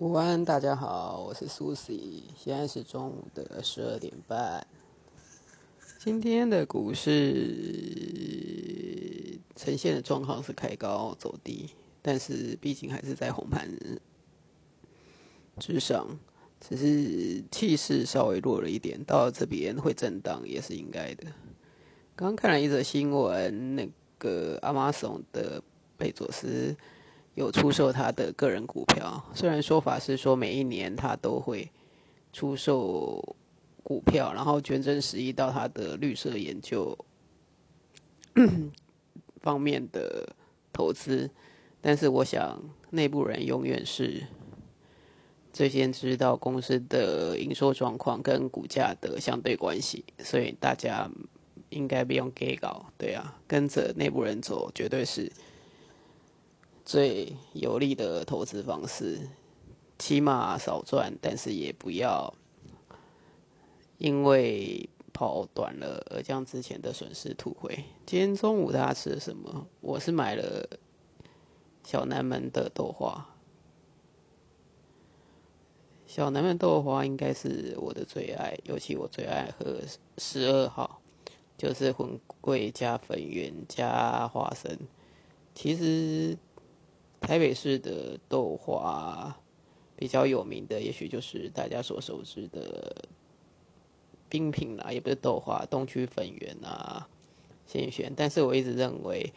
午安，大家好，我是苏西，现在是中午的十二点半。今天的股市呈现的状况是开高走低，但是毕竟还是在红盘之上，只是气势稍微弱了一点，到了这边会震荡也是应该的。刚看了一则新闻，那个阿玛松的贝佐斯。有出售他的个人股票，虽然说法是说每一年他都会出售股票，然后捐赠十亿到他的绿色研究 方面的投资，但是我想内部人永远是最先知道公司的营收状况跟股价的相对关系，所以大家应该不用给稿，对啊，跟着内部人走绝对是。最有利的投资方式，起码少赚，但是也不要因为跑短了而将之前的损失吐回。今天中午大家吃了什么？我是买了小南门的豆花。小南门豆花应该是我的最爱，尤其我最爱喝十二号，就是混桂加粉圆加花生。其实。台北市的豆花比较有名的，也许就是大家所熟知的冰品啦，也不是豆花，东区粉圆啊、鲜轩。但是我一直认为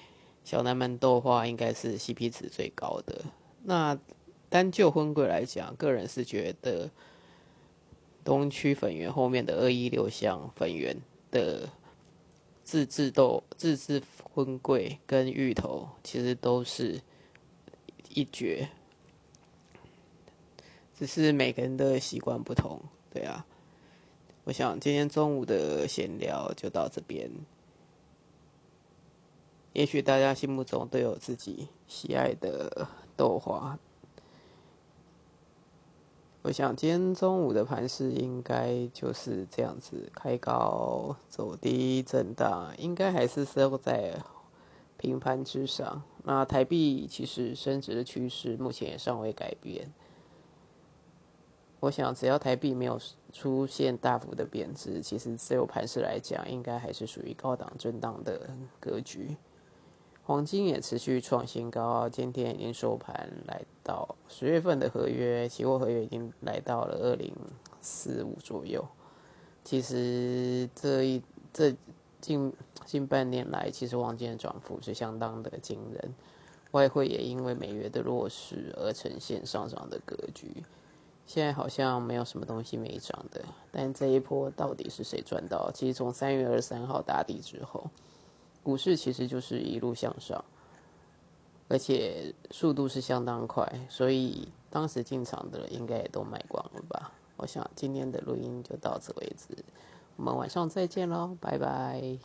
小南门豆花应该是 CP 值最高的。那单就荤桂来讲，个人是觉得东区粉圆后面的二一六巷粉圆的自制豆、自制荤桂跟芋头，其实都是。一绝，只是每个人的习惯不同，对啊。我想今天中午的闲聊就到这边。也许大家心目中都有自己喜爱的豆花。我想今天中午的盘势应该就是这样子，开高走低震荡，应该还是收在。平盘之上，那台币其实升值的趋势目前也尚未改变。我想，只要台币没有出现大幅的贬值，其实自由盘势来讲，应该还是属于高档震荡的格局。黄金也持续创新高，今天已经收盘来到十月份的合约，期货合约已经来到了二零四五左右。其实这一这。近近半年来，其实黄金的涨幅是相当的惊人，外汇也因为美元的弱势而呈现上涨的格局。现在好像没有什么东西没涨的，但这一波到底是谁赚到？其实从三月二十三号打底之后，股市其实就是一路向上，而且速度是相当快，所以当时进场的应该也都卖光了吧？我想今天的录音就到此为止。我们晚上再见喽，拜拜。